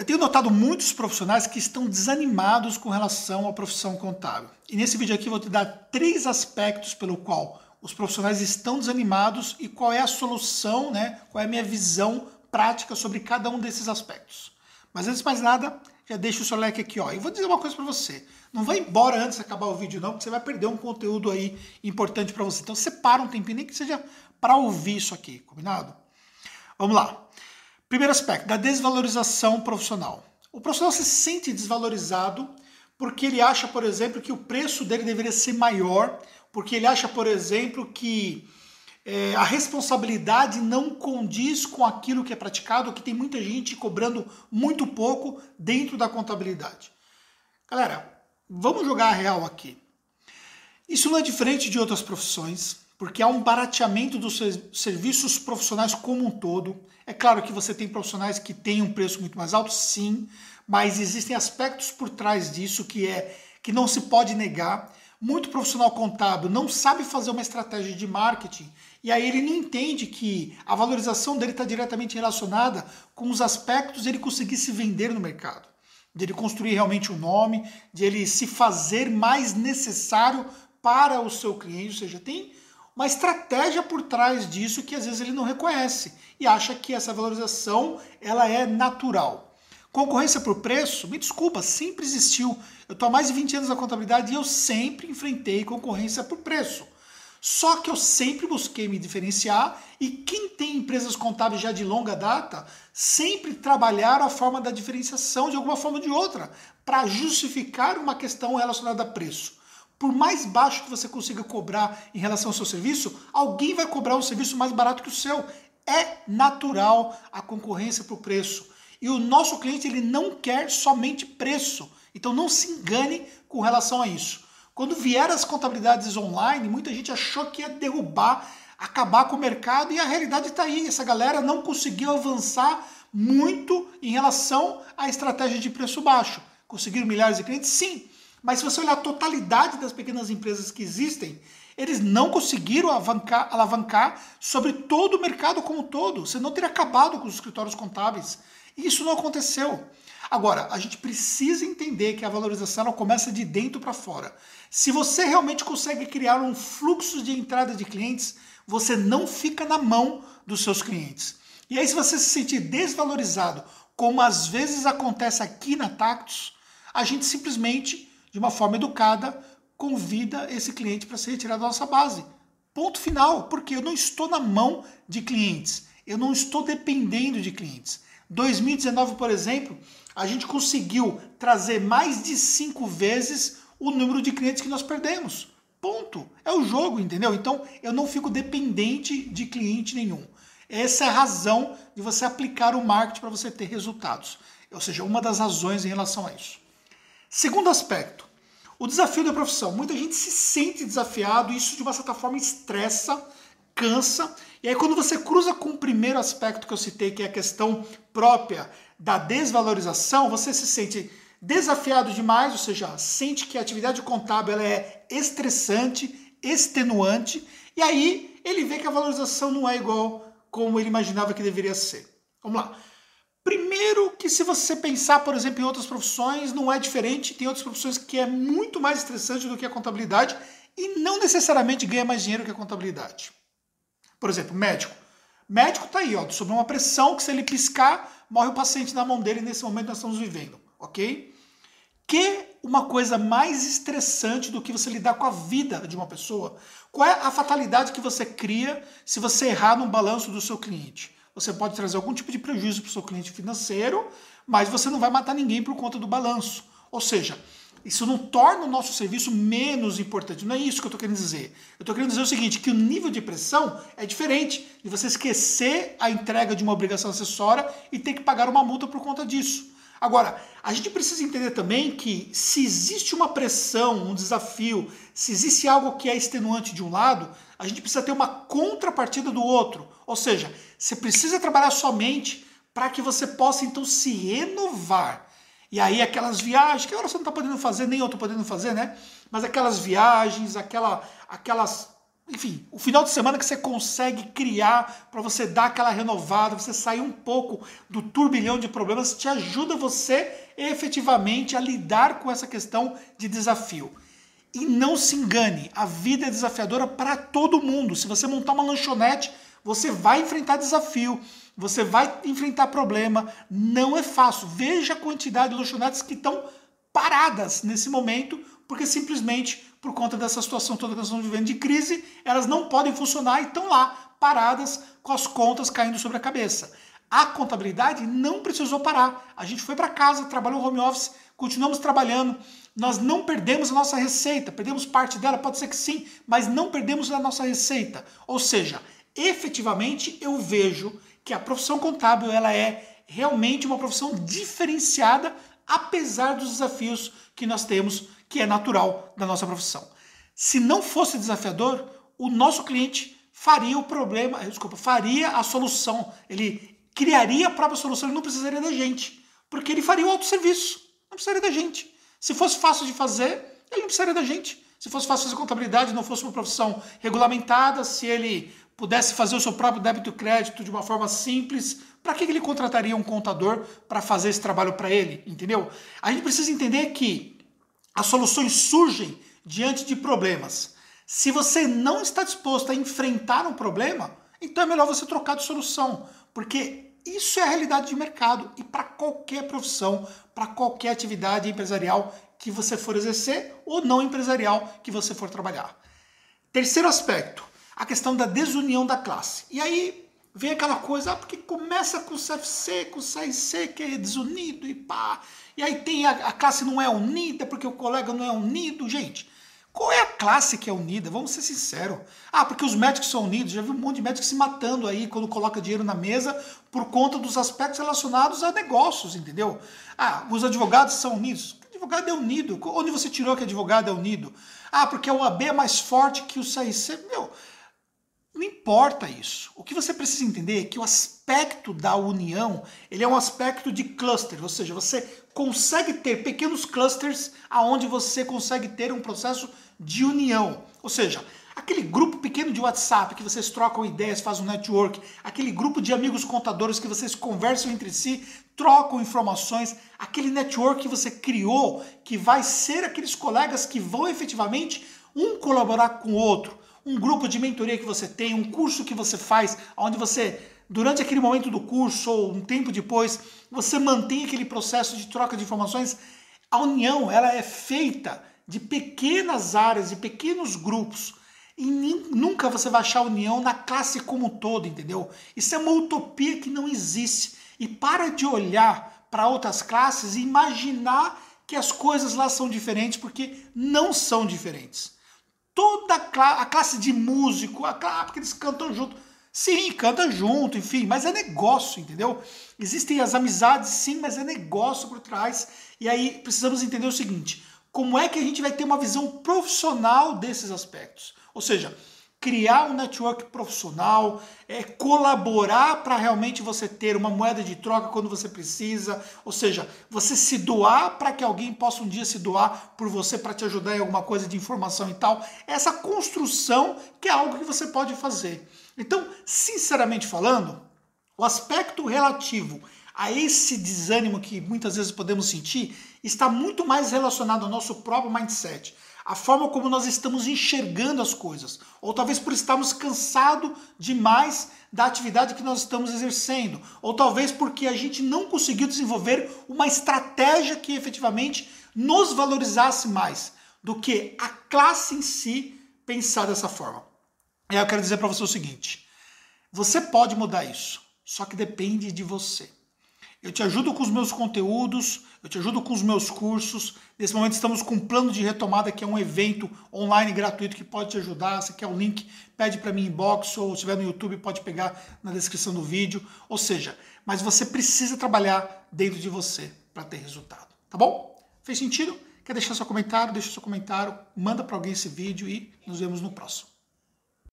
Eu tenho notado muitos profissionais que estão desanimados com relação à profissão contábil. E nesse vídeo aqui eu vou te dar três aspectos pelo qual os profissionais estão desanimados e qual é a solução, né? Qual é a minha visão prática sobre cada um desses aspectos. Mas antes de mais nada, já deixa o seu like aqui, ó. E vou dizer uma coisa para você. Não vai embora antes de acabar o vídeo não, porque você vai perder um conteúdo aí importante para você. Então separa um tempinho, nem que seja para ouvir isso aqui, combinado? Vamos lá. Primeiro aspecto, da desvalorização profissional. O profissional se sente desvalorizado porque ele acha, por exemplo, que o preço dele deveria ser maior, porque ele acha, por exemplo, que é, a responsabilidade não condiz com aquilo que é praticado, que tem muita gente cobrando muito pouco dentro da contabilidade. Galera, vamos jogar a real aqui. Isso não é diferente de outras profissões porque há um barateamento dos serviços profissionais como um todo. É claro que você tem profissionais que têm um preço muito mais alto, sim, mas existem aspectos por trás disso que é que não se pode negar. Muito profissional contábil não sabe fazer uma estratégia de marketing e aí ele não entende que a valorização dele está diretamente relacionada com os aspectos de ele conseguir se vender no mercado, de ele construir realmente um nome, de ele se fazer mais necessário para o seu cliente, ou seja, tem uma estratégia por trás disso que às vezes ele não reconhece e acha que essa valorização ela é natural. Concorrência por preço, me desculpa, sempre existiu. Eu estou há mais de 20 anos na contabilidade e eu sempre enfrentei concorrência por preço. Só que eu sempre busquei me diferenciar e quem tem empresas contábeis já de longa data sempre trabalharam a forma da diferenciação de alguma forma ou de outra para justificar uma questão relacionada a preço por mais baixo que você consiga cobrar em relação ao seu serviço, alguém vai cobrar um serviço mais barato que o seu. É natural a concorrência por preço. E o nosso cliente ele não quer somente preço. Então não se engane com relação a isso. Quando vieram as contabilidades online, muita gente achou que ia derrubar, acabar com o mercado e a realidade está aí. Essa galera não conseguiu avançar muito em relação à estratégia de preço baixo. Conseguiram milhares de clientes? Sim, mas se você olhar a totalidade das pequenas empresas que existem, eles não conseguiram alavancar, sobre todo o mercado como um todo. Você não teria acabado com os escritórios contábeis. E isso não aconteceu. Agora, a gente precisa entender que a valorização ela começa de dentro para fora. Se você realmente consegue criar um fluxo de entrada de clientes, você não fica na mão dos seus clientes. E aí, se você se sentir desvalorizado, como às vezes acontece aqui na Tactus, a gente simplesmente de uma forma educada, convida esse cliente para ser retirado da nossa base. Ponto final, porque eu não estou na mão de clientes, eu não estou dependendo de clientes. 2019, por exemplo, a gente conseguiu trazer mais de cinco vezes o número de clientes que nós perdemos. Ponto. É o jogo, entendeu? Então eu não fico dependente de cliente nenhum. Essa é a razão de você aplicar o marketing para você ter resultados. Ou seja, uma das razões em relação a isso. Segundo aspecto, o desafio da profissão. Muita gente se sente desafiado, e isso de uma certa forma estressa, cansa. E aí, quando você cruza com o primeiro aspecto que eu citei, que é a questão própria da desvalorização, você se sente desafiado demais, ou seja, sente que a atividade contábil ela é estressante, extenuante, e aí ele vê que a valorização não é igual como ele imaginava que deveria ser. Vamos lá. Primeiro que se você pensar, por exemplo, em outras profissões, não é diferente. Tem outras profissões que é muito mais estressante do que a contabilidade e não necessariamente ganha mais dinheiro que a contabilidade. Por exemplo, médico. Médico está aí, ó, sob uma pressão que se ele piscar, morre o paciente na mão dele nesse momento nós estamos vivendo, ok? Que uma coisa mais estressante do que você lidar com a vida de uma pessoa? Qual é a fatalidade que você cria se você errar no balanço do seu cliente? Você pode trazer algum tipo de prejuízo para o seu cliente financeiro, mas você não vai matar ninguém por conta do balanço. Ou seja, isso não torna o nosso serviço menos importante. Não é isso que eu estou querendo dizer. Eu estou querendo dizer o seguinte, que o nível de pressão é diferente de você esquecer a entrega de uma obrigação acessória e ter que pagar uma multa por conta disso. Agora, a gente precisa entender também que se existe uma pressão, um desafio, se existe algo que é extenuante de um lado, a gente precisa ter uma contrapartida do outro. Ou seja, você precisa trabalhar somente para que você possa então se renovar. E aí aquelas viagens, que agora você não está podendo fazer, nem eu estou podendo fazer, né? Mas aquelas viagens, aquela, aquelas enfim, o final de semana que você consegue criar para você dar aquela renovada, você sair um pouco do turbilhão de problemas, te ajuda você efetivamente a lidar com essa questão de desafio. E não se engane, a vida é desafiadora para todo mundo. Se você montar uma lanchonete, você vai enfrentar desafio, você vai enfrentar problema. Não é fácil. Veja a quantidade de lanchonetes que estão paradas nesse momento, porque simplesmente por conta dessa situação toda que nós estamos vivendo de crise, elas não podem funcionar e estão lá paradas com as contas caindo sobre a cabeça. A contabilidade não precisou parar. A gente foi para casa, trabalhou home office, continuamos trabalhando. Nós não perdemos a nossa receita, perdemos parte dela, pode ser que sim, mas não perdemos a nossa receita. Ou seja, efetivamente eu vejo que a profissão contábil ela é realmente uma profissão diferenciada, apesar dos desafios que nós temos, que é natural da nossa profissão. Se não fosse desafiador, o nosso cliente faria o problema, eh, desculpa, faria a solução, ele criaria a própria solução, ele não precisaria da gente, porque ele faria o autosserviço, não precisaria da gente. Se fosse fácil de fazer, ele não precisaria da gente. Se fosse fácil fazer contabilidade, não fosse uma profissão regulamentada, se ele pudesse fazer o seu próprio débito e crédito de uma forma simples, para que ele contrataria um contador para fazer esse trabalho para ele? Entendeu? A gente precisa entender que as soluções surgem diante de problemas. Se você não está disposto a enfrentar um problema, então é melhor você trocar de solução, porque isso é a realidade de mercado e para qualquer profissão, para qualquer atividade empresarial que você for exercer ou não empresarial que você for trabalhar. Terceiro aspecto, a questão da desunião da classe. E aí vem aquela coisa, ah, porque começa com o CFC, com o CIC, que é desunido e pá. E aí tem a, a classe não é unida, porque o colega não é unido. Gente, qual é a classe que é unida? Vamos ser sinceros. Ah, porque os médicos são unidos. Já vi um monte de médicos se matando aí quando coloca dinheiro na mesa por conta dos aspectos relacionados a negócios, entendeu? Ah, os advogados são unidos. Advogado é unido. Onde você tirou que advogado é unido? Ah, porque o AB é mais forte que o CIC. Meu, não importa isso. O que você precisa entender é que o aspecto da união, ele é um aspecto de cluster, ou seja, você consegue ter pequenos clusters aonde você consegue ter um processo de união. Ou seja, aquele grupo pequeno de WhatsApp que vocês trocam ideias, fazem um network, aquele grupo de amigos contadores que vocês conversam entre si, trocam informações, aquele network que você criou, que vai ser aqueles colegas que vão efetivamente um colaborar com o outro um grupo de mentoria que você tem, um curso que você faz, onde você, durante aquele momento do curso ou um tempo depois, você mantém aquele processo de troca de informações. A união ela é feita de pequenas áreas, de pequenos grupos. E nunca você vai achar união na classe como um todo, entendeu? Isso é uma utopia que não existe. E para de olhar para outras classes e imaginar que as coisas lá são diferentes, porque não são diferentes toda a classe de músico, a classe, porque eles cantam junto. Sim, canta junto, enfim, mas é negócio, entendeu? Existem as amizades, sim, mas é negócio por trás. E aí precisamos entender o seguinte: como é que a gente vai ter uma visão profissional desses aspectos? Ou seja, criar um network profissional, é, colaborar para realmente você ter uma moeda de troca quando você precisa, ou seja, você se doar para que alguém possa um dia se doar por você para te ajudar em alguma coisa de informação e tal. Essa construção que é algo que você pode fazer. Então, sinceramente falando, o aspecto relativo a esse desânimo que muitas vezes podemos sentir está muito mais relacionado ao nosso próprio mindset a forma como nós estamos enxergando as coisas, ou talvez por estarmos cansados demais da atividade que nós estamos exercendo, ou talvez porque a gente não conseguiu desenvolver uma estratégia que efetivamente nos valorizasse mais do que a classe em si pensar dessa forma. E aí eu quero dizer para você o seguinte: você pode mudar isso, só que depende de você. Eu te ajudo com os meus conteúdos, eu te ajudo com os meus cursos. Nesse momento estamos com um plano de retomada, que é um evento online gratuito que pode te ajudar. Se quer o link, pede para mim inbox ou se estiver no YouTube, pode pegar na descrição do vídeo. Ou seja, mas você precisa trabalhar dentro de você para ter resultado, tá bom? Fez sentido? Quer deixar seu comentário? Deixa seu comentário, manda para alguém esse vídeo e nos vemos no próximo.